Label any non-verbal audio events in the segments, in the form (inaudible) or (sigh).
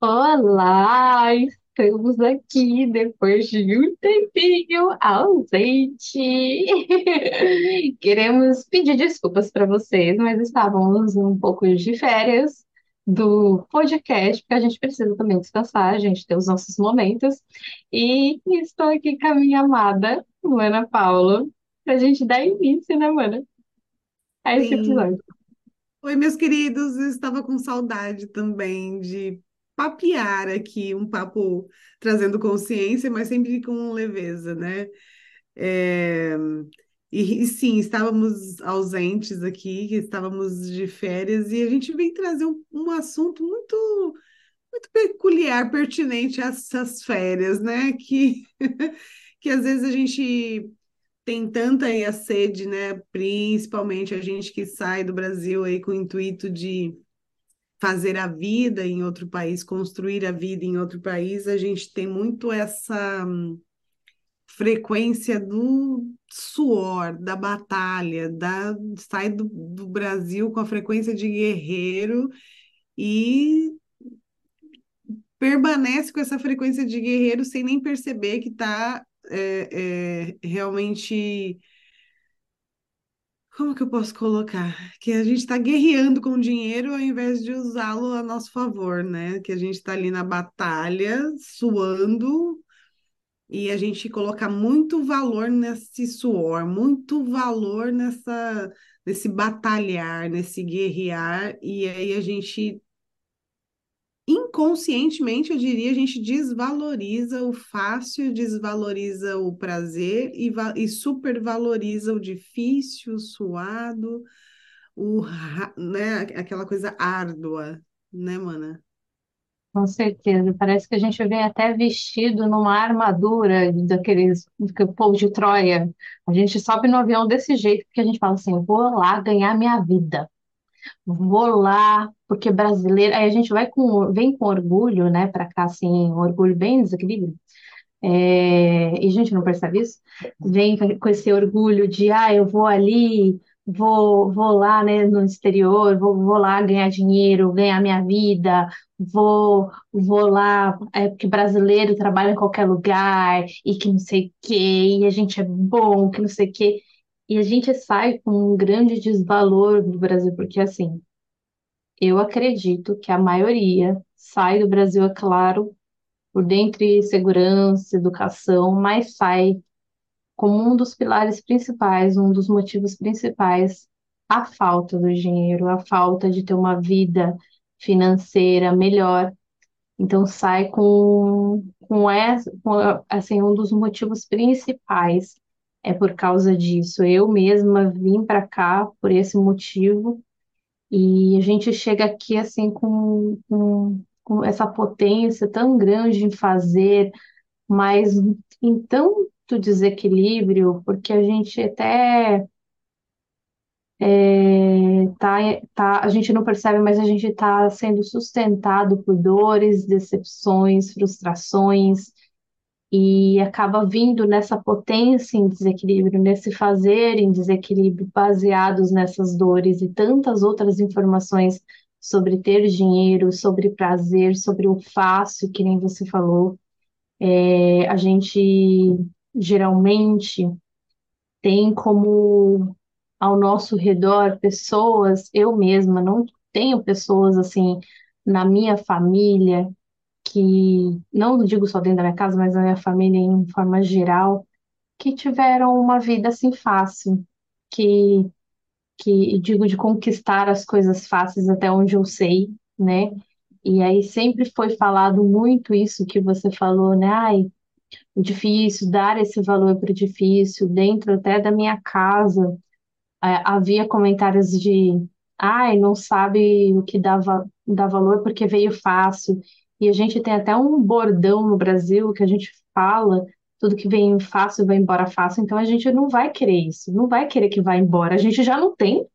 Olá, estamos aqui depois de um tempinho ausente. (laughs) Queremos pedir desculpas para vocês, mas estávamos um pouco de férias do podcast, porque a gente precisa também descansar, a gente tem os nossos momentos. E estou aqui com a minha amada, Luana Paula, para a gente dar início, né, Mana, a esse Sim. episódio. Oi, meus queridos, eu estava com saudade também de papear aqui, um papo trazendo consciência, mas sempre com leveza, né? É, E, e sim, estávamos ausentes aqui, estávamos de férias, e a gente vem trazer um, um assunto muito, muito peculiar, pertinente a essas férias, né? Que, (laughs) que às vezes a gente tem tanta aí a sede, né? Principalmente a gente que sai do Brasil aí com o intuito de fazer a vida em outro país, construir a vida em outro país, a gente tem muito essa hum, frequência do suor, da batalha, da sai do, do Brasil com a frequência de guerreiro e permanece com essa frequência de guerreiro sem nem perceber que está é, é, realmente Como que eu posso colocar? Que a gente está guerreando com dinheiro ao invés de usá-lo a nosso favor, né? Que a gente está ali na batalha, suando, e a gente coloca muito valor nesse suor, muito valor nessa, nesse batalhar, nesse guerrear, e aí a gente inconscientemente, eu diria, a gente desvaloriza o fácil, desvaloriza o prazer e, e supervaloriza o difícil, o suado, o, né, aquela coisa árdua, né, mana? Com certeza, parece que a gente vem até vestido numa armadura daqueles do povo de Troia. A gente sobe no avião desse jeito, porque a gente fala assim: vou lá ganhar minha vida, vou lá, porque brasileiro. Aí a gente vai com, vem com orgulho, né, para cá, assim, um orgulho bem desequilíbrio. É, e a gente não percebe isso, vem com esse orgulho de, ah, eu vou ali, vou, vou lá, né, no exterior, vou, vou lá ganhar dinheiro, ganhar minha vida, vou, vou lá, é porque brasileiro trabalha em qualquer lugar, e que não sei o quê, e a gente é bom, que não sei o quê. E a gente sai com um grande desvalor do Brasil, porque assim, eu acredito que a maioria sai do Brasil, é claro, por dentre segurança, educação, mas sai como um dos pilares principais, um dos motivos principais, a falta do dinheiro, a falta de ter uma vida financeira melhor. Então sai com, com essa, com, assim, um dos motivos principais é por causa disso. Eu mesma vim para cá por esse motivo e a gente chega aqui assim com, com, com essa potência tão grande em fazer mas em tanto desequilíbrio, porque a gente até é, tá, tá, a gente não percebe, mas a gente está sendo sustentado por dores, decepções, frustrações, e acaba vindo nessa potência em desequilíbrio, nesse fazer em desequilíbrio, baseados nessas dores e tantas outras informações sobre ter dinheiro, sobre prazer, sobre o fácil, que nem você falou. É, a gente geralmente tem como ao nosso redor pessoas, eu mesma não tenho pessoas assim na minha família que, não digo só dentro da minha casa, mas na minha família em forma geral, que tiveram uma vida assim fácil, que, que digo de conquistar as coisas fáceis até onde eu sei, né? E aí sempre foi falado muito isso que você falou, né? Ai, o difícil, dar esse valor para o difícil, dentro até da minha casa, é, havia comentários de, ai, não sabe o que dá, dá valor porque veio fácil. E a gente tem até um bordão no Brasil que a gente fala, tudo que vem fácil vai embora fácil, então a gente não vai querer isso, não vai querer que vá embora. A gente já não tem,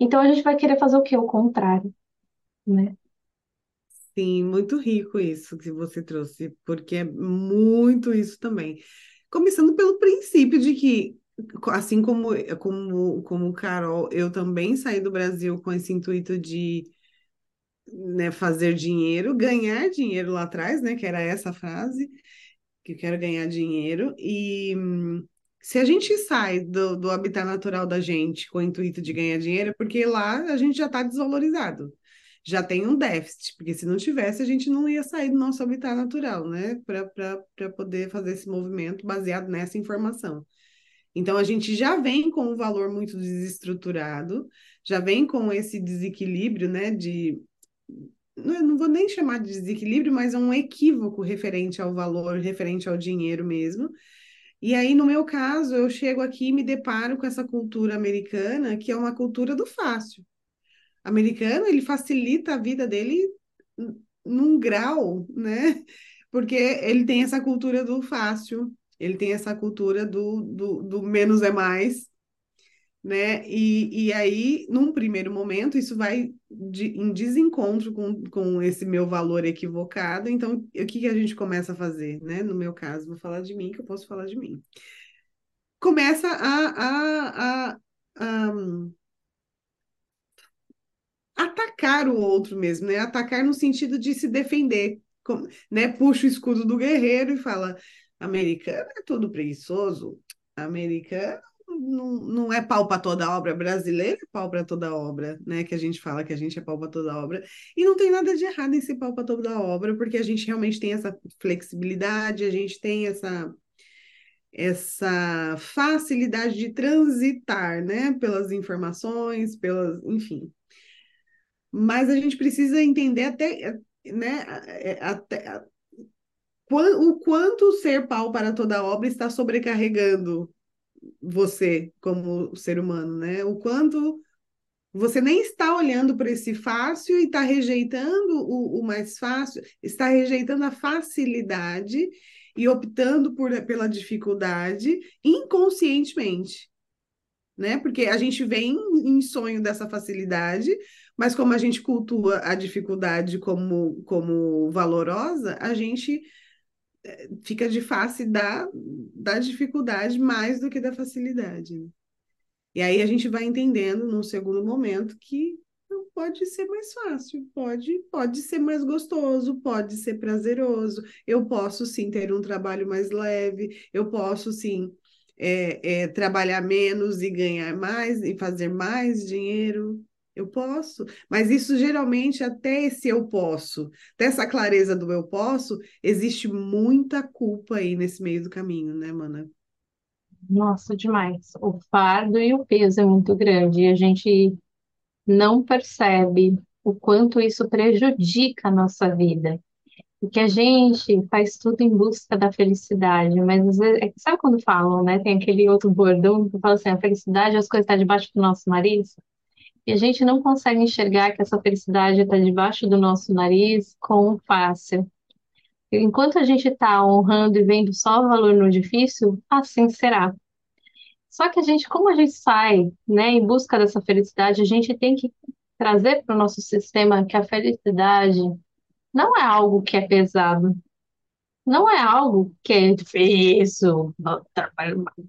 então a gente vai querer fazer o quê? O contrário, né? Sim, muito rico isso que você trouxe, porque é muito isso também. Começando pelo princípio de que, assim como, como, como Carol, eu também saí do Brasil com esse intuito de né, fazer dinheiro, ganhar dinheiro lá atrás, né, que era essa frase, que eu quero ganhar dinheiro, e se a gente sai do, do habitat natural da gente com o intuito de ganhar dinheiro, é porque lá a gente já está desvalorizado, já tem um déficit, porque se não tivesse, a gente não ia sair do nosso habitat natural, né, para poder fazer esse movimento baseado nessa informação. Então, a gente já vem com um valor muito desestruturado, já vem com esse desequilíbrio, né, de não, não vou nem chamar de desequilíbrio, mas é um equívoco referente ao valor, referente ao dinheiro mesmo. E aí, no meu caso, eu chego aqui e me deparo com essa cultura americana, que é uma cultura do fácil. Americano, ele facilita a vida dele num grau, né? Porque ele tem essa cultura do fácil, ele tem essa cultura do, do, do menos é mais, né? E, e aí, num primeiro momento, isso vai de, em desencontro com, com esse meu valor equivocado. Então, o que, que a gente começa a fazer, né? No meu caso, vou falar de mim, que eu posso falar de mim. Começa a, a, a, a atacar o outro mesmo, né? Atacar no sentido de se defender, né? Puxa o escudo do guerreiro e fala: americano é tudo preguiçoso, americano não, não é pau para toda obra, brasileiro é pau para toda obra, né? Que a gente fala que a gente é pau para toda obra. E não tem nada de errado em ser pau para toda obra, porque a gente realmente tem essa flexibilidade, a gente tem essa essa facilidade de transitar, né, pelas informações, pelas, enfim. Mas a gente precisa entender até, né, até o quanto ser pau para toda obra está sobrecarregando você como ser humano, né? O quanto você nem está olhando para esse fácil e está rejeitando o, o, mais fácil, está rejeitando a facilidade e optando por, pela dificuldade inconscientemente, né? Porque a gente vem em sonho dessa facilidade, mas como a gente cultua a dificuldade como, como valorosa, a gente fica de face da, da dificuldade mais do que da facilidade. Né? E aí a gente vai entendendo num segundo momento que pode ser mais fácil, pode, pode ser mais gostoso, pode ser prazeroso. Eu posso sim ter um trabalho mais leve, eu posso sim é, é, trabalhar menos e ganhar mais e fazer mais dinheiro. Eu posso, mas isso geralmente, até esse eu posso, dessa clareza do eu posso, existe muita culpa aí nesse meio do caminho, né, mana? Nossa, demais. O fardo e o peso é muito grande e a gente não percebe o quanto isso prejudica a nossa vida. Porque a gente faz tudo em busca da felicidade, mas às vezes, é sabe quando falam, né? Tem aquele outro bordão que fala assim, a felicidade, as coisas estão debaixo do nosso nariz. E a gente não consegue enxergar que essa felicidade está debaixo do nosso nariz com fácil. Enquanto a gente está honrando e vendo só o valor no difícil, assim será. Só que a gente, como a gente sai, né, em busca dessa felicidade, a gente tem que trazer para o nosso sistema que a felicidade não é algo que é pesado, não é algo que é difícil,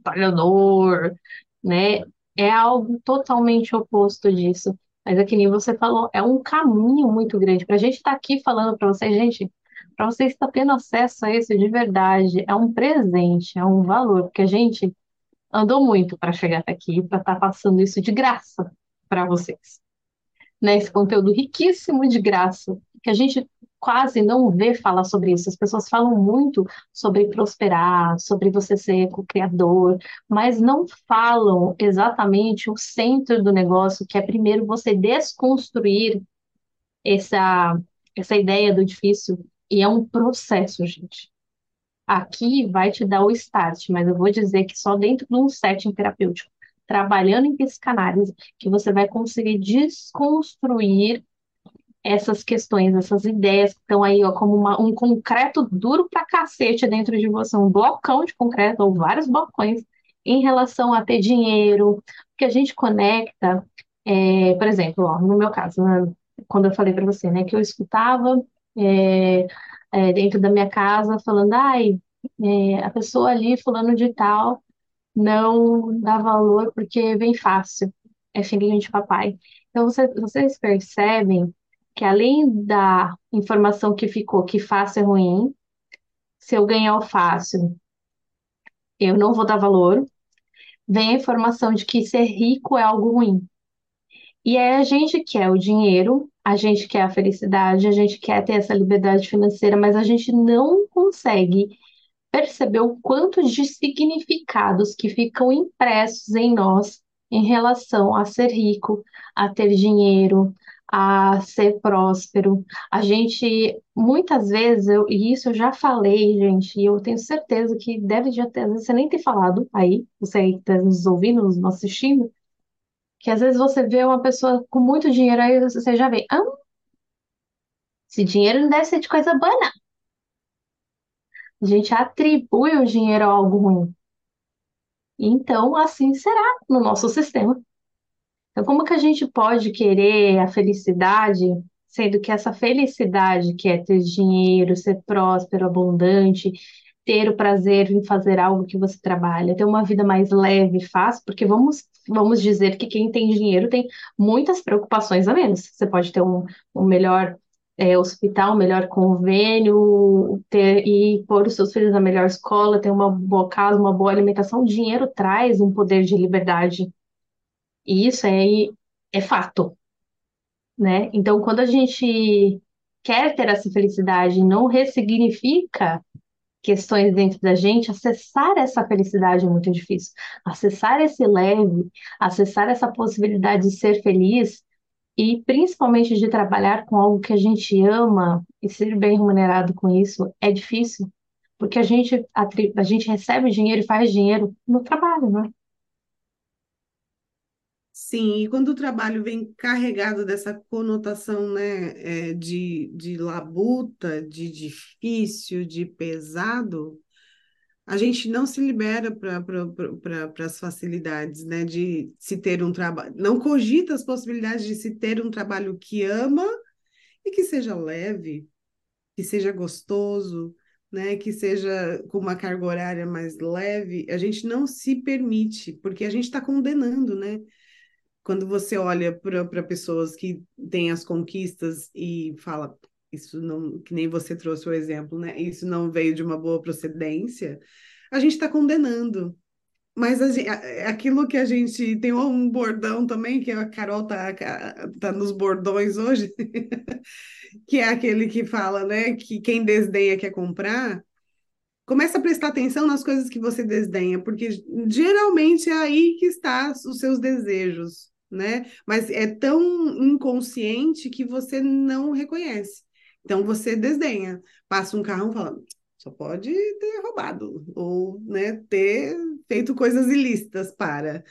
trabalhador, né? É algo totalmente oposto disso. Mas é que nem você falou, é um caminho muito grande. Para a gente estar tá aqui falando para vocês, gente, para vocês estar tendo acesso a isso de verdade, é um presente, é um valor, porque a gente andou muito para chegar até aqui, para estar tá passando isso de graça para vocês. Né? Esse conteúdo riquíssimo de graça, que a gente quase não vê falar sobre isso. As pessoas falam muito sobre prosperar, sobre você ser co-criador, mas não falam exatamente o centro do negócio, que é primeiro você desconstruir essa, essa ideia do difícil. E é um processo, gente. Aqui vai te dar o start, mas eu vou dizer que só dentro de um setting terapêutico, trabalhando em psicanálise, que você vai conseguir desconstruir essas questões, essas ideias que estão aí, ó, como uma, um concreto duro pra cacete dentro de você, um blocão de concreto, ou vários blocões, em relação a ter dinheiro, que a gente conecta, é, por exemplo, ó, no meu caso, né, quando eu falei para você, né, que eu escutava é, é, dentro da minha casa falando, ai, é, a pessoa ali, fulano de tal, não dá valor porque vem fácil, é filhinho de papai. Então, você, vocês percebem que além da informação que ficou que fácil é ruim, se eu ganhar o fácil, eu não vou dar valor, vem a informação de que ser rico é algo ruim. E aí a gente quer o dinheiro, a gente quer a felicidade, a gente quer ter essa liberdade financeira, mas a gente não consegue perceber o quanto de significados que ficam impressos em nós em relação a ser rico, a ter dinheiro, a ser próspero. A gente, muitas vezes, eu, e isso eu já falei, gente, e eu tenho certeza que deve já ter, às vezes você nem ter falado aí, você aí que está nos ouvindo, nos assistindo, que às vezes você vê uma pessoa com muito dinheiro, aí você já vê, ah, esse dinheiro não deve ser de coisa boa, não. A gente atribui o dinheiro a algo ruim. Então, assim será no nosso sistema. Então, como que a gente pode querer a felicidade, sendo que essa felicidade, que é ter dinheiro, ser próspero, abundante, ter o prazer em fazer algo que você trabalha, ter uma vida mais leve, fácil, porque vamos, vamos dizer que quem tem dinheiro tem muitas preocupações a menos. Você pode ter um, um melhor é, hospital, melhor convênio, ter e pôr os seus filhos na melhor escola, ter uma boa casa, uma boa alimentação. O dinheiro traz um poder de liberdade. E isso é, é fato, né? Então, quando a gente quer ter essa felicidade, não ressignifica questões dentro da gente, acessar essa felicidade é muito difícil. Acessar esse leve, acessar essa possibilidade de ser feliz e principalmente de trabalhar com algo que a gente ama e ser bem remunerado com isso é difícil, porque a gente, a, a gente recebe dinheiro e faz dinheiro no trabalho, né? Sim, e quando o trabalho vem carregado dessa conotação, né, é, de, de labuta, de difícil, de pesado, a gente não se libera para pra, as facilidades, né, de se ter um trabalho, não cogita as possibilidades de se ter um trabalho que ama e que seja leve, que seja gostoso, né, que seja com uma carga horária mais leve, a gente não se permite, porque a gente está condenando, né? Quando você olha para pessoas que têm as conquistas e fala, isso não, que nem você trouxe o exemplo, né? Isso não veio de uma boa procedência, a gente está condenando. Mas gente, aquilo que a gente tem um bordão também, que a Carol tá, tá nos bordões hoje, (laughs) que é aquele que fala, né, que quem desdenha quer comprar. Começa a prestar atenção nas coisas que você desdenha, porque geralmente é aí que está os seus desejos, né? Mas é tão inconsciente que você não reconhece. Então você desdenha, passa um carro falando, só pode ter roubado ou né, ter feito coisas ilícitas para.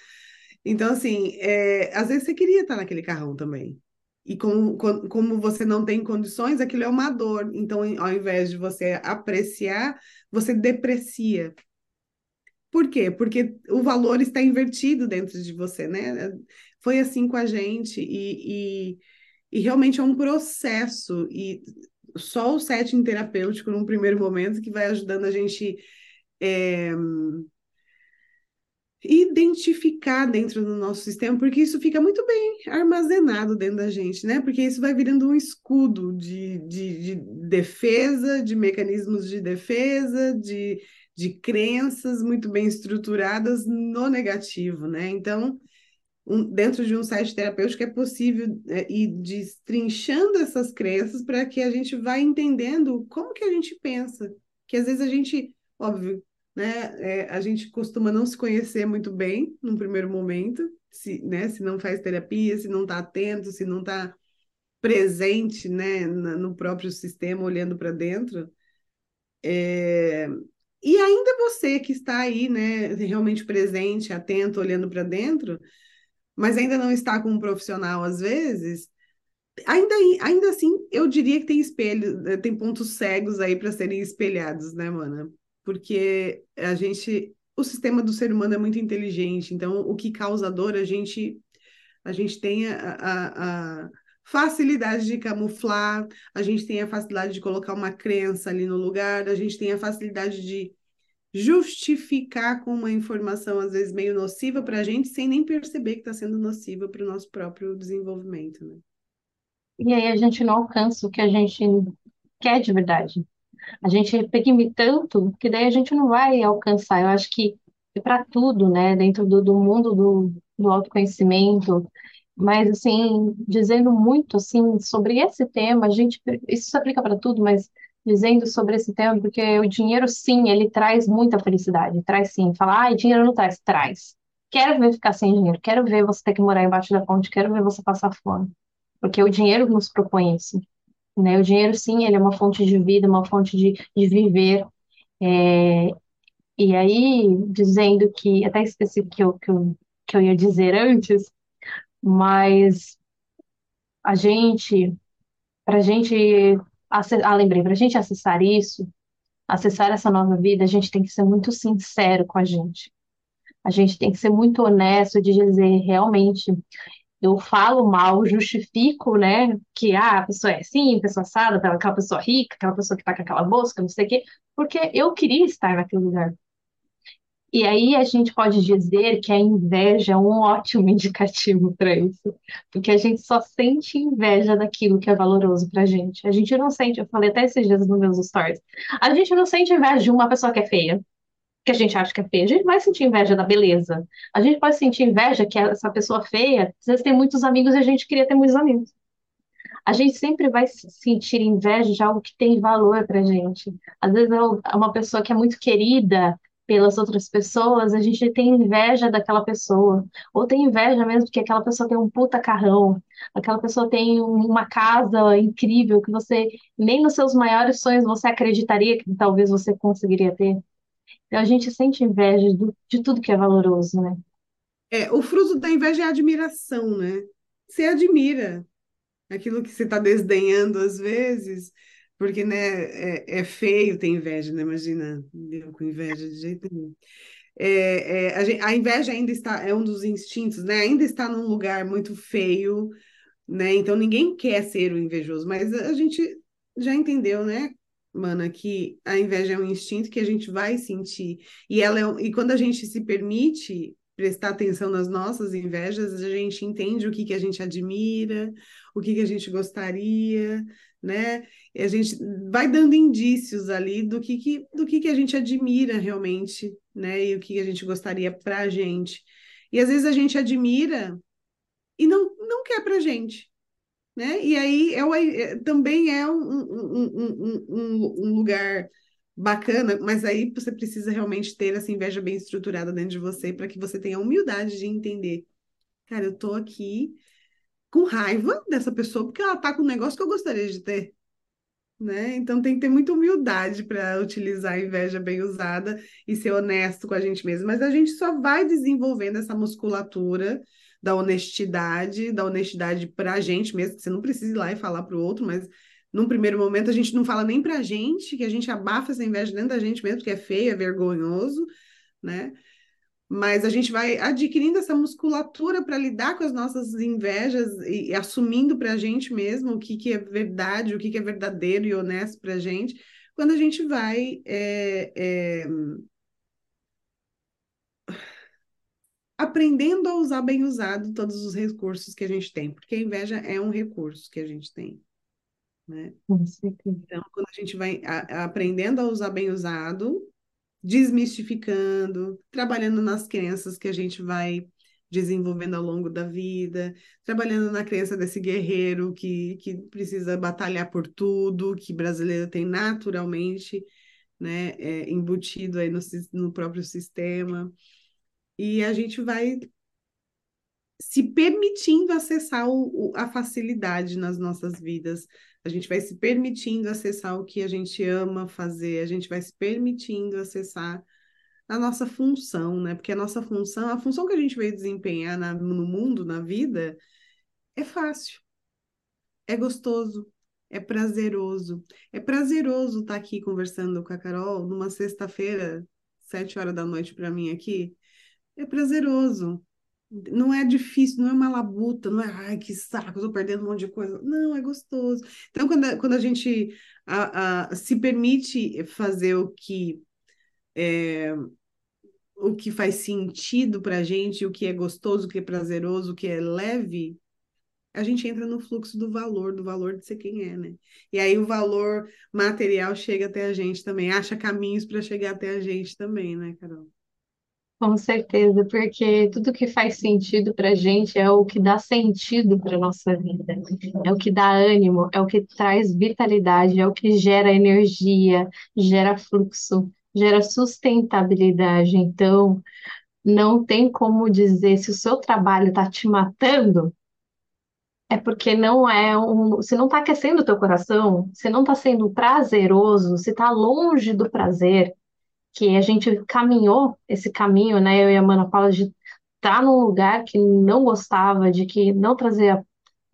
Então, assim, é, às vezes você queria estar naquele carrão também. E como, como você não tem condições, aquilo é uma dor. Então, ao invés de você apreciar, você deprecia. Por quê? Porque o valor está invertido dentro de você, né? Foi assim com a gente e, e, e realmente é um processo. E só o setting terapêutico, num primeiro momento, que vai ajudando a gente é, identificar dentro do nosso sistema, porque isso fica muito bem armazenado dentro da gente, né? Porque isso vai virando um escudo de, de, de defesa, de mecanismos de defesa, de, de crenças muito bem estruturadas no negativo, né? Então, um, dentro de um site terapêutico é possível é, ir destrinchando essas crenças para que a gente vá entendendo como que a gente pensa. Que às vezes a gente, óbvio, né, é, a gente costuma não se conhecer muito bem num primeiro momento, se, né, se não faz terapia, se não está atento, se não está presente né, no próprio sistema, olhando para dentro. É... E ainda você que está aí, né, realmente presente, atento, olhando para dentro, mas ainda não está com um profissional às vezes, ainda, ainda assim eu diria que tem espelho, tem pontos cegos aí para serem espelhados, né, mana? Porque a gente, o sistema do ser humano é muito inteligente, então o que causa dor a gente a gente tem a, a, a facilidade de camuflar, a gente tem a facilidade de colocar uma crença ali no lugar, a gente tem a facilidade de justificar com uma informação, às vezes, meio nociva para a gente, sem nem perceber que está sendo nociva para o nosso próprio desenvolvimento. Né? e aí a gente não alcança o que a gente quer de verdade. A gente reprime tanto que daí a gente não vai alcançar. Eu acho que para tudo, né, dentro do, do mundo do, do autoconhecimento, mas assim, dizendo muito assim sobre esse tema, a gente, isso se aplica para tudo, mas dizendo sobre esse tema, porque o dinheiro sim, ele traz muita felicidade, traz sim. Falar, ah, dinheiro não traz, traz. Quero ver ficar sem dinheiro, quero ver você ter que morar embaixo da ponte, quero ver você passar fome, porque o dinheiro nos propõe isso né? O dinheiro, sim, ele é uma fonte de vida, uma fonte de, de viver. É, e aí, dizendo que, até esqueci o que eu, que eu, que eu ia dizer antes, mas a gente, para a gente, ah, lembrei, para a gente acessar isso, acessar essa nova vida, a gente tem que ser muito sincero com a gente. A gente tem que ser muito honesto de dizer realmente eu falo mal, justifico, né, que ah, a pessoa é assim, pessoa assada, aquela pessoa rica, aquela pessoa que tá com aquela bolsa, não sei o quê, porque eu queria estar naquele lugar. E aí a gente pode dizer que a inveja é um ótimo (laughs) indicativo para isso, porque a gente só sente inveja daquilo que é valoroso pra gente. A gente não sente, eu falei até esses dias nos meus stories, a gente não sente inveja de uma pessoa que é feia que a gente acha que é feia. A gente vai sentir inveja da beleza. A gente pode sentir inveja que essa pessoa feia, às vezes tem muitos amigos e a gente queria ter muitos amigos. A gente sempre vai sentir inveja de algo que tem valor pra gente. Às vezes é uma pessoa que é muito querida pelas outras pessoas, a gente tem inveja daquela pessoa. Ou tem inveja mesmo porque aquela pessoa tem um puta carrão, aquela pessoa tem uma casa incrível que você nem nos seus maiores sonhos você acreditaria que talvez você conseguiria ter. Então a gente sente inveja do- de tudo que é valoroso, né? É, o fruto da inveja é a admiração, né? Você admira aquilo que você está desdenhando às vezes, porque, né, é, é feio ter inveja, né? Imagina, eu com inveja de jeito nenhum. É, é, a, gen- a inveja ainda está, é um dos instintos, né? Ainda está num lugar muito feio, né? Então ninguém quer ser o invejoso, mas a gente já entendeu, né, mana, que a inveja é um instinto que a gente vai sentir. E ela é, e quando a gente se permite prestar atenção nas nossas invejas, a gente entende o que que a gente admira, o que que a gente gostaria, né? E a gente vai dando indícios ali do que que, do que que a gente admira realmente, né? E o que a gente gostaria pra gente. E às vezes a gente admira e não, não quer pra gente né? E aí é, é- também é um, um, um um lugar bacana, mas aí você precisa realmente ter essa inveja bem estruturada dentro de você para que você tenha a humildade de entender. Cara, eu tô aqui com raiva dessa pessoa porque ela tá com um negócio que eu gostaria de ter. Né? Então tem que ter muita humildade para utilizar a inveja bem usada e ser honesto com a gente mesmo. Mas a gente só vai desenvolvendo essa musculatura da honestidade, da honestidade para a gente mesmo, que você não precisa ir lá e falar para o outro, mas num primeiro momento a gente não fala nem para a gente, que a gente abafa essa inveja dentro da gente mesmo, que é feio, é vergonhoso, né? Mas a gente vai adquirindo essa musculatura para lidar com as nossas invejas e, e assumindo para a gente mesmo o que, que é verdade, o que, que é verdadeiro e honesto para a gente, quando a gente vai é, é, aprendendo a usar bem usado todos os recursos que a gente tem, porque a inveja é um recurso que a gente tem, né? Então, quando a gente vai a aprendendo a usar bem usado, desmistificando, trabalhando nas crenças que a gente vai desenvolvendo ao longo da vida, trabalhando na crença desse guerreiro que, que precisa batalhar por tudo, que brasileiro tem naturalmente, né, é, embutido aí no, no próprio sistema. E a gente vai se permitindo acessar o, o, a facilidade nas nossas vidas. A gente vai se permitindo acessar o que a gente ama fazer, a gente vai se permitindo acessar a nossa função, né? Porque a nossa função, a função que a gente veio desempenhar na, no mundo, na vida, é fácil, é gostoso, é prazeroso. É prazeroso estar aqui conversando com a Carol numa sexta-feira, sete horas da noite para mim aqui. É prazeroso não é difícil, não é uma labuta, não é, ai, que saco, estou perdendo um monte de coisa. Não, é gostoso. Então, quando a, quando a gente a, a, se permite fazer o que é, o que faz sentido para a gente, o que é gostoso, o que é prazeroso, o que é leve, a gente entra no fluxo do valor, do valor de ser quem é, né? E aí o valor material chega até a gente também, acha caminhos para chegar até a gente também, né, Carol? Com certeza, porque tudo que faz sentido para a gente é o que dá sentido para a nossa vida, é o que dá ânimo, é o que traz vitalidade, é o que gera energia, gera fluxo, gera sustentabilidade. Então, não tem como dizer se o seu trabalho está te matando, é porque não é um. Se não está aquecendo o teu coração, se não está sendo prazeroso, se está longe do prazer que a gente caminhou esse caminho, né? Eu e a Mana Paula de estar num lugar que não gostava, de que não trazia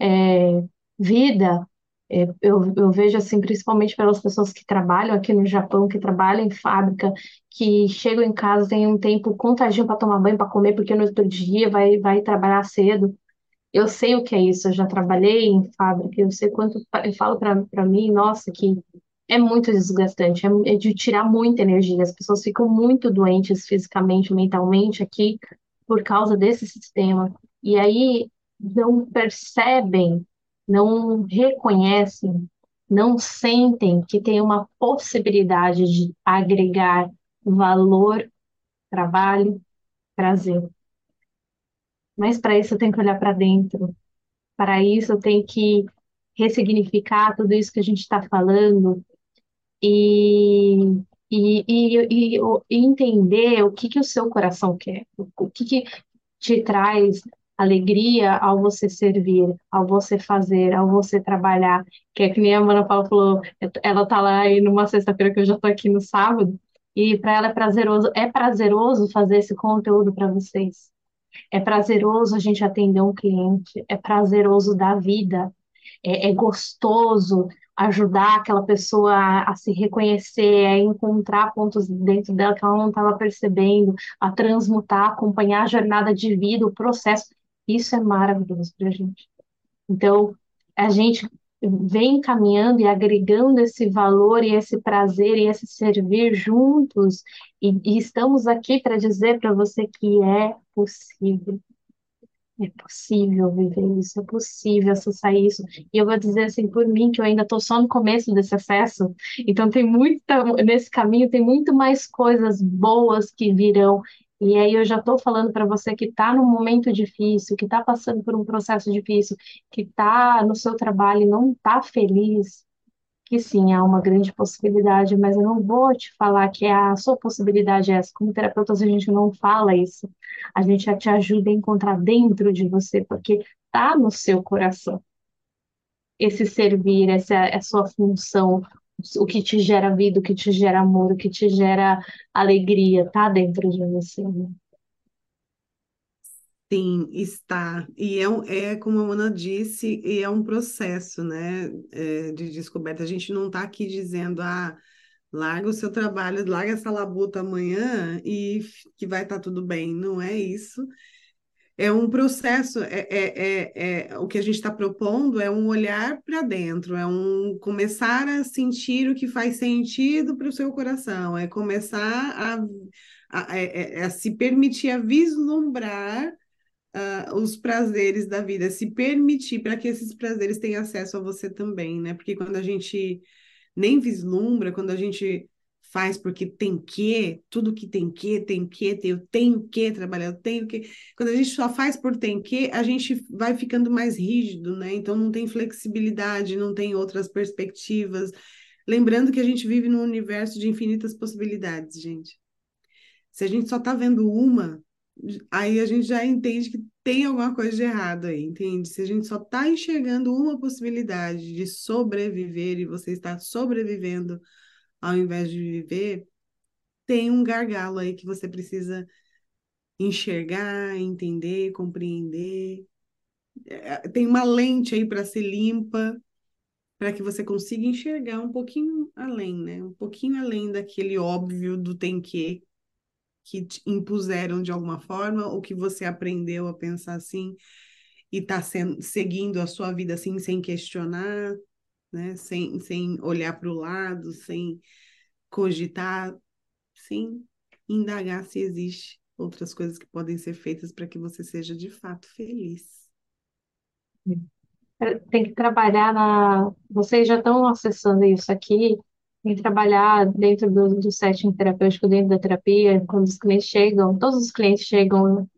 é, vida. É, eu, eu vejo assim, principalmente pelas pessoas que trabalham aqui no Japão, que trabalham em fábrica, que chegam em casa, tem um tempo contadinho para tomar banho, para comer, porque no outro dia vai, vai trabalhar cedo. Eu sei o que é isso, eu já trabalhei em fábrica, eu sei quanto. Eu falo para mim, nossa, que é muito desgastante, é, é de tirar muita energia. As pessoas ficam muito doentes fisicamente, mentalmente aqui por causa desse sistema. E aí não percebem, não reconhecem, não sentem que tem uma possibilidade de agregar valor, trabalho, prazer. Mas para isso eu tenho que olhar para dentro. Para isso eu tenho que ressignificar tudo isso que a gente está falando, e, e, e, e, e entender o que que o seu coração quer, o, o que que te traz alegria ao você servir, ao você fazer, ao você trabalhar, que é que nem a Mana Paula falou, ela tá lá aí numa sexta-feira que eu já tô aqui no sábado, e para ela é prazeroso, é prazeroso fazer esse conteúdo para vocês. É prazeroso a gente atender um cliente, é prazeroso dar vida, é, é gostoso ajudar aquela pessoa a, a se reconhecer, a encontrar pontos dentro dela que ela não estava percebendo, a transmutar, acompanhar a jornada de vida, o processo. Isso é maravilhoso para a gente. Então, a gente vem caminhando e agregando esse valor e esse prazer e esse servir juntos, e, e estamos aqui para dizer para você que é possível. É possível viver isso, é possível acessar isso. E eu vou dizer assim, por mim, que eu ainda estou só no começo desse acesso, então tem muita, nesse caminho tem muito mais coisas boas que virão. E aí eu já estou falando para você que está num momento difícil, que está passando por um processo difícil, que está no seu trabalho e não está feliz, que sim, há uma grande possibilidade, mas eu não vou te falar que a sua possibilidade é essa. Como terapeutas, a gente não fala isso. A gente já te ajuda a encontrar dentro de você, porque está no seu coração. Esse servir, essa é a sua função, o que te gera vida, o que te gera amor, o que te gera alegria, está dentro de você. né? Sim, está. E é, é como a Mona disse, e é um processo, né, é, de descoberta. A gente não está aqui dizendo, ah, larga o seu trabalho, larga essa labuta amanhã e que vai estar tudo bem. Não é isso. É um processo, é, é, é, é- o que a gente está propondo é um olhar para dentro, é um começar a sentir o que faz sentido para o seu coração, é começar a, a, é- é- a se permitir a vislumbrar ah, os prazeres da vida, se permitir para que esses prazeres tenham acesso a você também, né? Porque quando a gente nem vislumbra, quando a gente faz porque tem que, tudo que tem que, tem que, tem, eu tenho que trabalhar, eu tenho que. Quando a gente só faz por tem que, a gente vai ficando mais rígido, né? Então não tem flexibilidade, não tem outras perspectivas. Lembrando que a gente vive num universo de infinitas possibilidades, gente. Se a gente só está vendo uma, aí a gente já entende que tem alguma coisa de errado aí, entende? Se a gente só está enxergando uma possibilidade de sobreviver e você está sobrevivendo ao invés de viver, tem um gargalo aí que você precisa enxergar, entender, compreender. É, Tem uma lente aí para ser limpa, para que você consiga enxergar um pouquinho além, né? Um pouquinho além daquele óbvio do tem que que te impuseram de alguma forma, ou que você aprendeu a pensar assim e está seguindo a sua vida assim, sem questionar, né? Sem, sem olhar para o lado, sem cogitar, sem indagar se existe outras coisas que podem ser feitas para que você seja de fato feliz. tem que trabalhar na. Vocês já estão acessando isso aqui, que trabalhar dentro do, do setting terapêutico, dentro da terapia, quando os clientes chegam, todos os clientes chegam.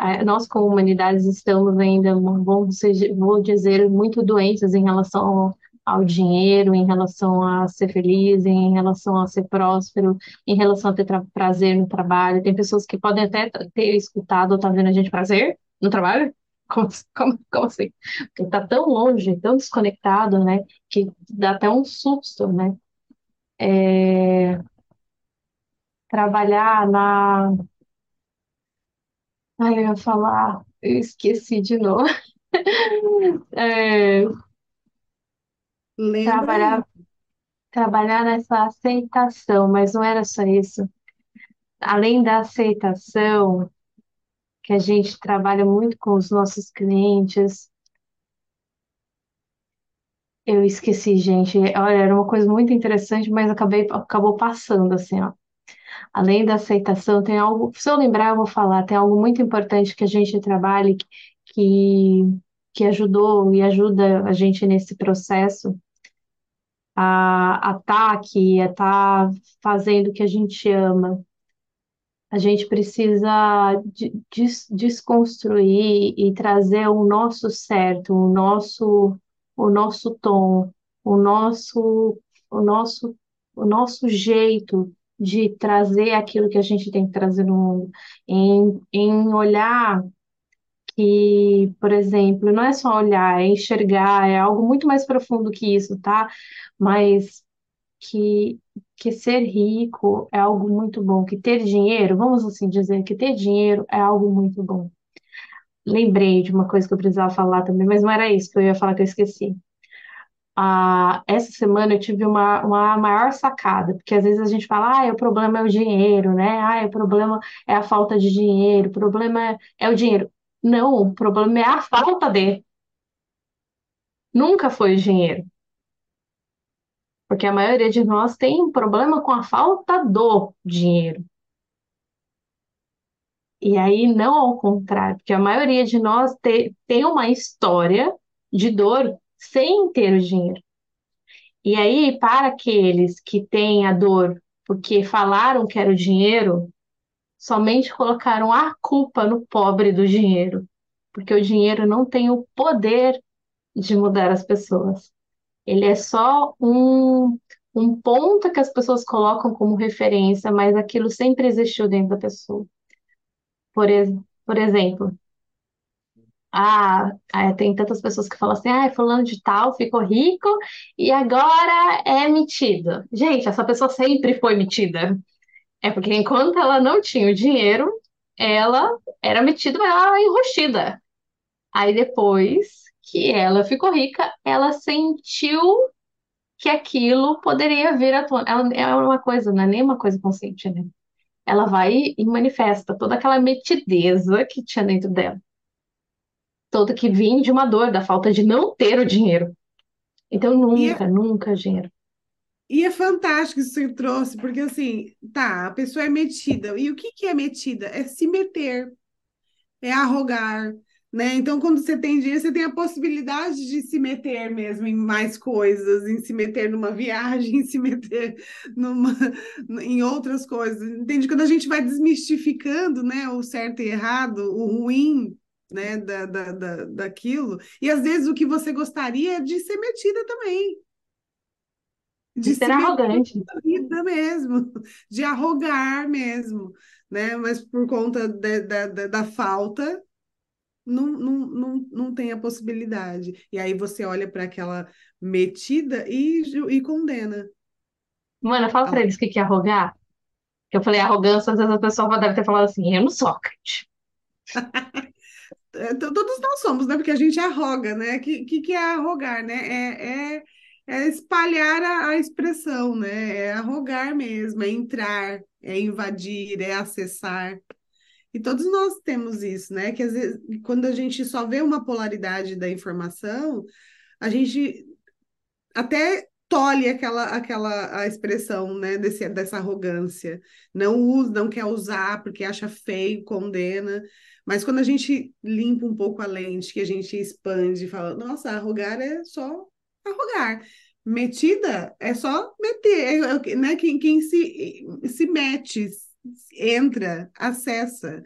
eh, Nós, como humanidades, estamos ainda, vou dizer, muito doentes em relação ao, dinheiro, em relação a ser feliz, em relação a ser próspero, em relação a ter prazer no trabalho. Tem pessoas que podem até ter escutado ou estar vendo a gente prazer no trabalho. (laughs) Como, como, como assim? Porque tá tão longe, tão desconectado, né? Que dá até um susto, né? Trabalhar na. Ai, eu ia falar, eu esqueci de novo. (laughs) É, Lembra aí. trabalhar, trabalhar nessa aceitação, mas não era só isso. Além da aceitação, que a gente trabalha muito com os nossos clientes, eu esqueci, gente. Olha, era uma coisa muito interessante, mas acabei, acabou passando, assim, ó. Além da aceitação, tem algo, se eu lembrar, eu vou falar, tem algo muito importante que a gente trabalha, que, que ajudou e ajuda a gente nesse processo a estar aqui, a estar fazendo o que a gente ama. A gente precisa de- des- desconstruir e trazer o nosso certo, o nosso, o nosso tom, o nosso, o nosso, o nosso jeito de trazer aquilo que a gente tem que trazer no mundo, em, em olhar que, por exemplo, não é só olhar, é enxergar, é algo muito mais profundo que isso, tá? Mas que, que ser rico é algo muito bom, que ter dinheiro, vamos assim dizer, que ter dinheiro é algo muito bom. Lembrei de uma coisa que eu precisava falar também, mas não era isso que eu ia falar que eu esqueci. Ah, essa semana eu tive uma, uma maior sacada, porque às vezes a gente fala, ah, o problema é o dinheiro, né? Ah, o problema é a falta de dinheiro, o problema é, é o dinheiro. Não, o problema é a falta de. Nunca foi o dinheiro. Porque a maioria de nós tem um problema com a falta do dinheiro. E aí, não ao contrário, porque a maioria de nós te- tem uma história de dor sem ter o dinheiro. E aí, para aqueles que têm a dor porque falaram que era o dinheiro, somente colocaram a culpa no pobre do dinheiro, porque o dinheiro não tem o poder de mudar as pessoas. Ele é só um, um ponto que as pessoas colocam como referência, mas aquilo sempre existiu dentro da pessoa. Por, ex- por exemplo, ah, ah, tem tantas pessoas que falam assim, ah, fulano de tal ficou rico e agora é metido. Gente, essa pessoa sempre foi metida. É porque enquanto ela não tinha o dinheiro, ela era metida, mas ela era enrustida. Aí depois que ela ficou rica, ela sentiu que aquilo poderia vir à tona. Ela é uma coisa, não é nem uma coisa consciente, né? Ela vai e manifesta toda aquela metideza que tinha dentro dela. Toda que vinha de uma dor, da falta de não ter o dinheiro. Então, E é, nunca, nunca dinheiro. e é fantástico isso que você trouxe, porque assim, tá, a pessoa é metida. E o que que é metida? É se meter, é arrogar, né? Então, quando você tem dinheiro, você tem a possibilidade de se meter mesmo em mais coisas, em se meter numa (laughs) viagem, em se meter numa, em outras coisas. Entende? Quando a gente vai desmistificando, né, o certo e errado, o ruim, né, da, da, da, daquilo, e às vezes o que você gostaria é de ser metida também. De De ser arrogante. vida mesmo, (laughs) de arrogar mesmo, né? Mas por conta da, da da falta, não, não, não, não tem a possibilidade. E aí você olha para aquela metida e, e condena. Mano, fala pra Ela- eles o que que é arrogar. Que eu falei arrogância, às vezes a pessoa deve ter falado assim, eu não sou crente. (laughs) é, to- Todos nós somos, né? Porque a gente arroga, né? O que, que, que é arrogar, né? É, é, é espalhar a, a expressão, né? É arrogar mesmo, é entrar, é invadir, é acessar. E todos nós temos isso, né? Que às vezes, quando a gente só vê uma polaridade da informação, a gente até tolhe aquela, aquela a expressão, né, desse, dessa arrogância. Não usa, não quer usar porque acha feio, condena. Mas quando a gente limpa um pouco a lente, que a gente expande e fala, nossa, arrogar é só arrogar. Metida é só meter, é, é né? Quem, quem se, se mete, entra, acessa,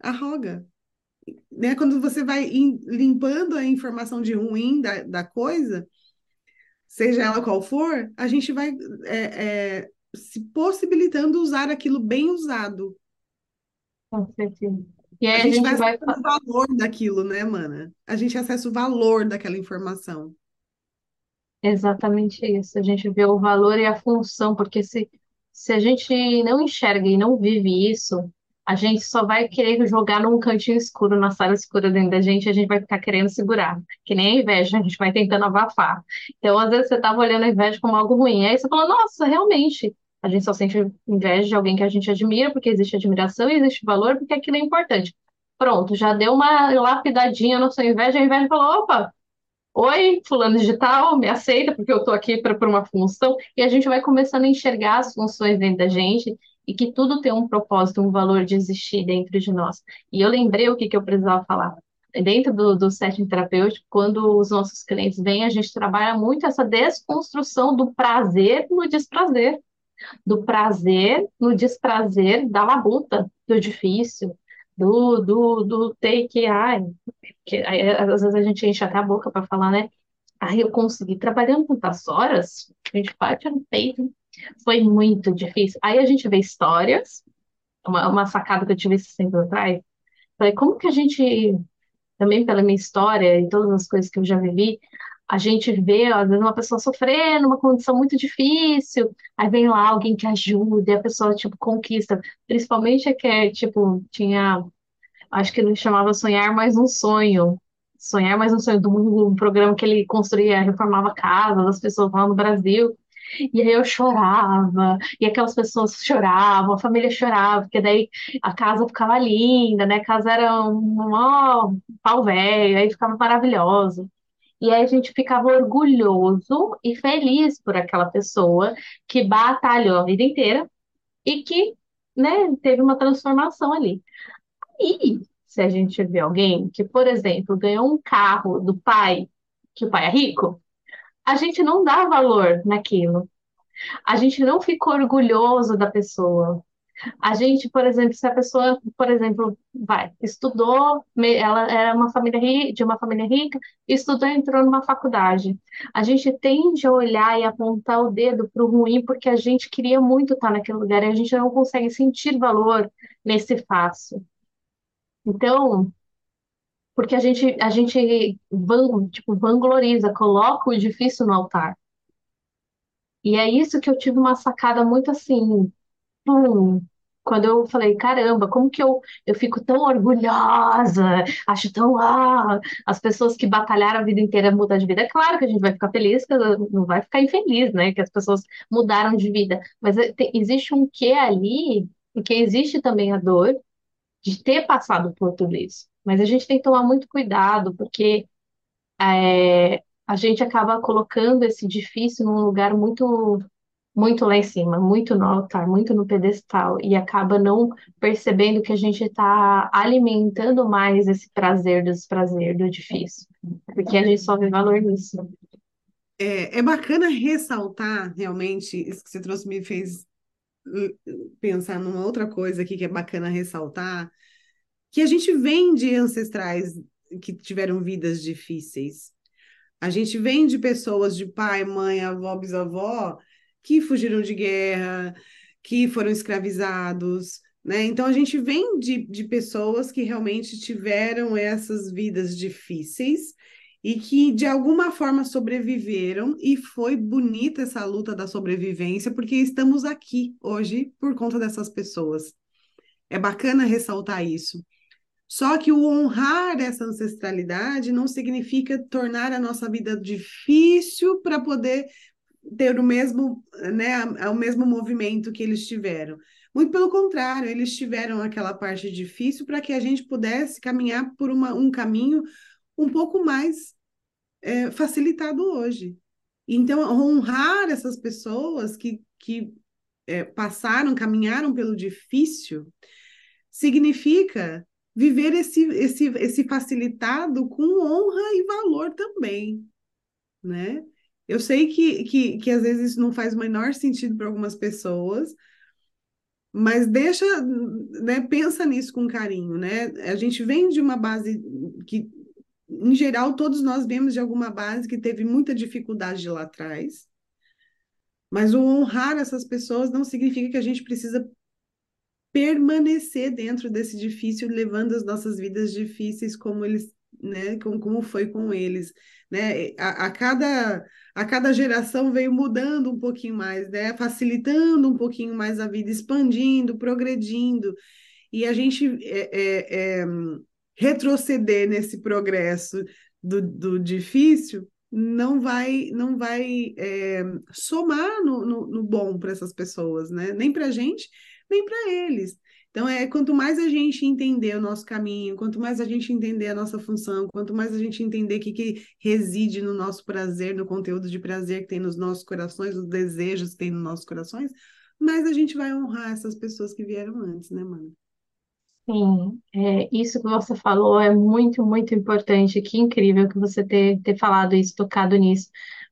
arroga. Né? Quando você vai limpando a informação de ruim da, da coisa, seja ela qual for, a gente vai é, é, se possibilitando usar aquilo bem usado. Com certeza. E aí a, a gente, gente vai acessar vai... o valor daquilo, né, mana? A gente acessa o valor daquela informação. Exatamente isso. A gente vê o valor e a função, porque se, se a gente não enxerga e não vive isso, a gente só vai querer jogar num cantinho escuro, na sala escura dentro da gente, e a gente vai ficar querendo segurar. Que nem a inveja, (laughs) a gente vai tentando abafar. Então, às vezes, você estava olhando a inveja como algo ruim, aí você fala, nossa, realmente, a gente só sente inveja de alguém que a gente admira, porque existe admiração e existe valor, porque aquilo é importante. Pronto, já deu uma lapidadinha na sua inveja, a inveja falou, opa, Oi, fulano digital, me aceita porque eu estou aqui para uma função, e a gente vai começando a enxergar as funções dentro da gente e que tudo tem um propósito, um valor de existir dentro de nós. E eu lembrei o que, que eu precisava falar. Dentro do, do setting terapêutico, quando os nossos clientes vêm, a gente trabalha muito essa desconstrução do prazer no desprazer, do prazer no desprazer da labuta, do difícil, do, do, take, ai, que, às vezes a gente enche até a boca para falar, né? Aí eu consegui, trabalhando tantas horas, a gente bate no peito, foi muito difícil. Aí a gente vê histórias, uma, uma sacada que eu tive esse tempo atrás. Falei, como que a gente, também pela minha história e todas as coisas que eu já vivi, a gente vê, às vezes, uma pessoa sofrendo, uma condição muito difícil, aí vem lá alguém que ajuda, e a pessoa, tipo, conquista. Principalmente é que, é, tipo, tinha, acho que ele chamava Sonhar Mais um Sonho. Sonhar Mais um Sonho, do um programa que ele construía, reformava casas das pessoas lá no Brasil. E aí eu chorava, e aquelas pessoas choravam, a família chorava, porque daí a casa ficava linda, né? A casa era um ó, pau velho, aí ficava maravilhoso. E aí a gente ficava orgulhoso e feliz por aquela pessoa que batalhou a vida inteira e que, né, teve uma transformação ali. E se a gente vê alguém que, por exemplo, ganhou um carro do pai, que o pai é rico, a gente não dá valor naquilo. A gente não fica orgulhoso da pessoa. A gente, por exemplo, se a pessoa, por exemplo, vai, estudou, ela era uma família de uma família rica, estudou entrou numa faculdade. A gente tende a olhar e apontar o dedo para o ruim porque a gente queria muito estar naquele lugar e a gente não consegue sentir valor nesse fácil. Então, porque a gente, a gente van, tipo, vangloriza, coloca o difícil no altar. E é isso que eu tive uma sacada muito assim, quando eu falei, caramba, como que eu, eu fico tão orgulhosa, acho tão, ah, as pessoas que batalharam a vida inteira mudar de vida. É claro que a gente vai ficar feliz, não vai ficar infeliz, né, que as pessoas mudaram de vida, mas é, existe um quê ali, porque existe também a dor de ter passado por tudo isso. Mas a gente tem que tomar muito cuidado, porque é, a gente acaba colocando esse difícil num lugar muito, muito lá em cima, muito no altar, muito no pedestal, e acaba não percebendo que a gente está alimentando mais esse prazer do desprazer, do difícil, porque a gente só vê valor nisso. É, é bacana ressaltar, realmente, isso que você trouxe me fez hum, pensar numa outra coisa aqui que é bacana ressaltar, que a gente vem de ancestrais que tiveram vidas difíceis. A gente vem de pessoas de pai, mãe, avó, bisavó, que fugiram de guerra, que foram escravizados, né? Então a gente vem de, de pessoas que realmente tiveram essas vidas difíceis e que de alguma forma sobreviveram, e foi bonita essa luta da sobrevivência, porque estamos aqui hoje por conta dessas pessoas. É bacana ressaltar isso. Só que o honrar essa ancestralidade não significa tornar a nossa vida difícil para poder ter o mesmo, né, o mesmo movimento que eles tiveram. Muito pelo contrário, eles tiveram aquela parte difícil para que a gente pudesse caminhar por uma, um caminho um pouco mais é, facilitado hoje. Então, honrar essas pessoas que, que é, passaram, caminharam pelo difícil, significa viver esse, esse, esse facilitado com honra e valor também, né? Eu sei que, que, que às vezes isso não faz o menor sentido para algumas pessoas, mas deixa, né, pensa nisso com carinho, né? A gente vem de uma base que, em geral, todos nós vemos de alguma base que teve muita dificuldade lá atrás, mas o honrar essas pessoas não significa que a gente precisa permanecer dentro desse difícil, levando as nossas vidas difíceis como eles, né, como, como foi com eles, né? A, a, cada a cada geração veio mudando um pouquinho mais, né? Facilitando um pouquinho mais a vida, expandindo, progredindo, e a gente é, é, é, retroceder nesse progresso do, do difícil não vai não vai é, somar no, no, no bom para essas pessoas, né? Nem para a gente, nem para eles. Então, é quanto mais a gente entender o nosso caminho, quanto mais a gente entender a nossa função, quanto mais a gente entender o que, que reside no nosso prazer, no conteúdo de prazer que tem nos nossos corações, os desejos que tem nos nossos corações, mais a gente vai honrar essas pessoas que vieram antes, né, mano? Sim, é, isso que você falou é muito, muito importante. Que incrível que você ter, ter falado isso, tocado nisso,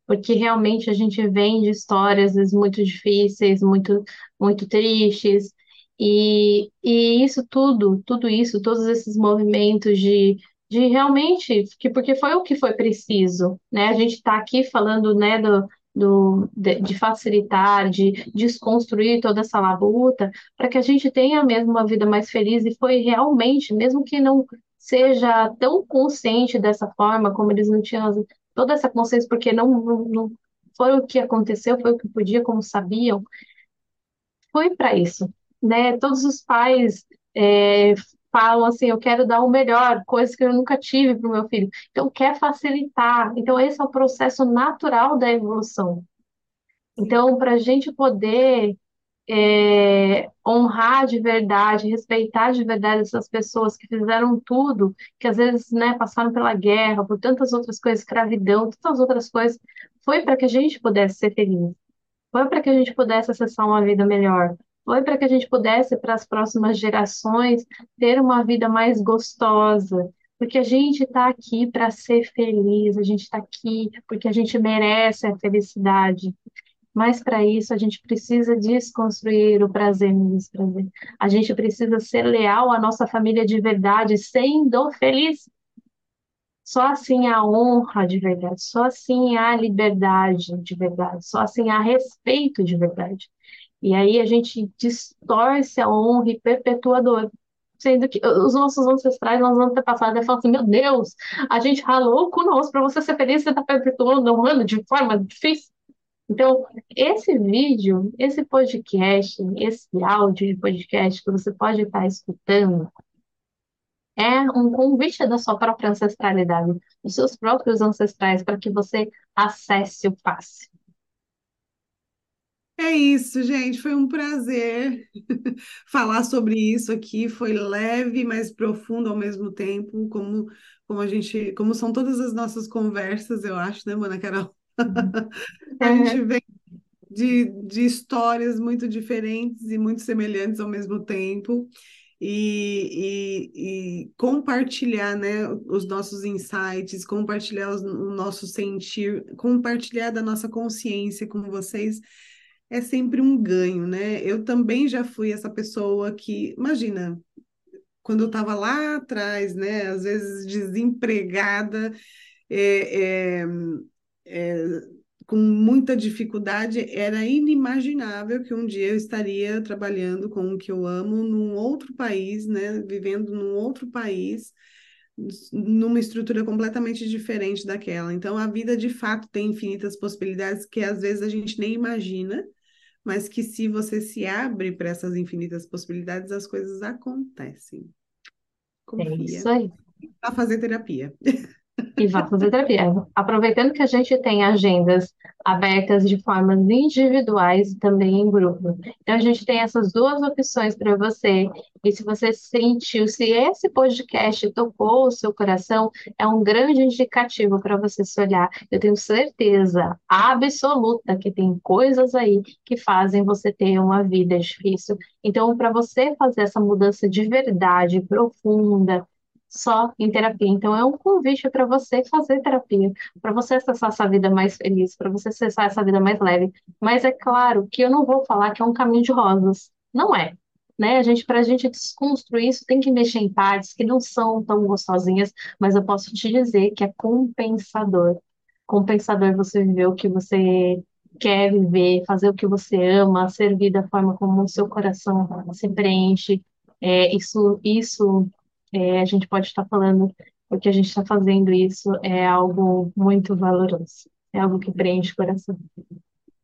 porque realmente a gente vem de histórias vezes, muito difíceis, muito, muito tristes, e, e isso tudo, tudo isso, todos esses movimentos de, de realmente, que, porque foi o que foi preciso, né? A gente está aqui falando, né, do, do, de, de facilitar, de desconstruir toda essa labuta, para que a gente tenha mesmo uma vida mais feliz, e foi realmente, mesmo que não seja tão consciente dessa forma, como eles não tinham toda essa consciência, porque não, não, não foi o que aconteceu, foi o que podia, como sabiam, foi para isso, né? Todos os pais é, falam assim, eu quero dar o melhor, coisas que eu nunca tive para o meu filho. Então, quer facilitar. Então, esse é o processo natural da evolução. Então, para a gente poder é, honrar de verdade, respeitar de verdade essas pessoas que fizeram tudo, que às vezes, né, passaram pela guerra, por tantas outras coisas, escravidão, tantas outras coisas, foi para que a gente pudesse ser feliz. Foi para que a gente pudesse acessar uma vida melhor foi para que a gente pudesse, para as próximas gerações, ter uma vida mais gostosa. Porque a gente está aqui para ser feliz, a gente está aqui porque a gente merece a felicidade. Mas para isso a gente precisa desconstruir o prazer no desprazer. A gente precisa ser leal à nossa família de verdade, sendo feliz. Só assim há honra de verdade, só assim há liberdade de verdade, só assim há respeito de verdade. E aí a gente distorce a honra e perpetua a dor. Sendo que os nossos ancestrais, nós vamos ter passado e falar assim, meu Deus, a gente ralou conosco para você ser feliz, você está perpetuando o ano de forma difícil. Então, esse vídeo, esse podcast, esse áudio de podcast que você pode estar escutando, é um convite da sua própria ancestralidade, dos seus próprios ancestrais, para que você acesse o passe. É isso, gente. Foi um prazer (laughs) falar sobre isso aqui. Foi leve, mas profundo ao mesmo tempo, como, como a gente, como são todas as nossas conversas, eu acho, né, Mana Carol? (laughs) A gente vem de, de histórias muito diferentes e muito semelhantes ao mesmo tempo. E, e, e, compartilhar né, os nossos insights, compartilhar os, o nosso sentir, compartilhar da nossa consciência com vocês é sempre um ganho, né? Eu também já fui essa pessoa que, imagina, quando eu estava lá atrás, né, às vezes desempregada, é, é, é, com muita dificuldade, era inimaginável que um dia eu estaria trabalhando com o que eu amo num outro país, né, vivendo num outro país, numa estrutura completamente diferente daquela. Então, a vida de fato tem infinitas possibilidades que às vezes a gente nem imagina mas que se você se abre para essas infinitas possibilidades, as coisas acontecem. Confia. É isso aí. A fazer terapia. (laughs) E vá fazer terapia. Aproveitando que a gente tem agendas abertas de formas individuais e também em grupo. Então, a gente tem essas duas opções para você. E se você sentiu, se esse podcast tocou o seu coração, é um grande indicativo para você se olhar. Eu tenho certeza absoluta que tem coisas aí que fazem você ter uma vida difícil. Então, para você fazer essa mudança de verdade, profunda, só em terapia. Então, é um convite para você fazer terapia, para você acessar essa vida mais feliz, para você acessar essa vida mais leve. Mas é claro que eu não vou falar que é um caminho de rosas. Não é. Né? A gente, para a gente desconstruir isso, tem que mexer em partes que não são tão gostosinhas, mas eu posso te dizer que é compensador. Compensador você viver o que você quer viver, fazer o que você ama, servir da forma como o seu coração se preenche. É, isso, isso é, a gente pode estar falando o que a gente está fazendo isso é algo muito valoroso, é algo que preenche o coração.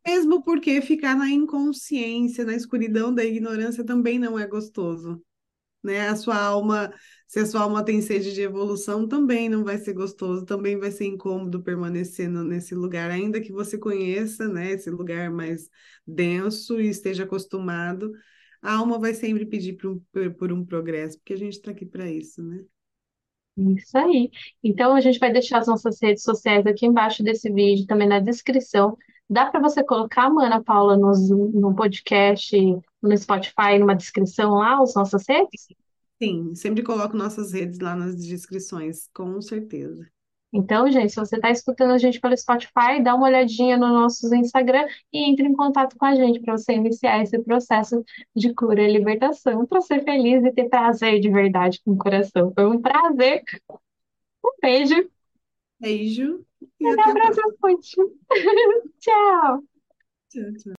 Mesmo porque ficar na inconsciência, na escuridão da ignorância também não é gostoso, né? A sua alma, se a sua alma tem sede de evolução, também não vai ser gostoso, também vai ser incômodo permanecer nesse lugar, ainda que você conheça, né, esse lugar mais denso e esteja acostumado, a alma vai sempre pedir por um, por um progresso, porque a gente está aqui para isso, né? Isso aí. Então, a gente vai deixar as nossas redes sociais aqui embaixo desse vídeo, também na descrição. Dá para você colocar a Ana Paula nos, no podcast, no Spotify, numa descrição lá, as nossas redes? Sim, sempre coloco nossas redes lá nas descrições, com certeza. Então, gente, se você está escutando a gente pelo Spotify, dá uma olhadinha no nosso Instagram e entre em contato com a gente para você iniciar esse processo de cura e libertação, para ser feliz e ter prazer de verdade com o coração. Foi um prazer. Um beijo. Beijo e até a próxima. (laughs) Tchau. Tchau, tchau.